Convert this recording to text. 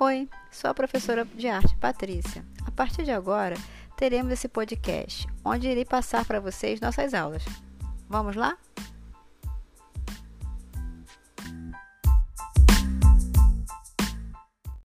Oi, sou a professora de arte Patrícia. A partir de agora, teremos esse podcast, onde irei passar para vocês nossas aulas. Vamos lá?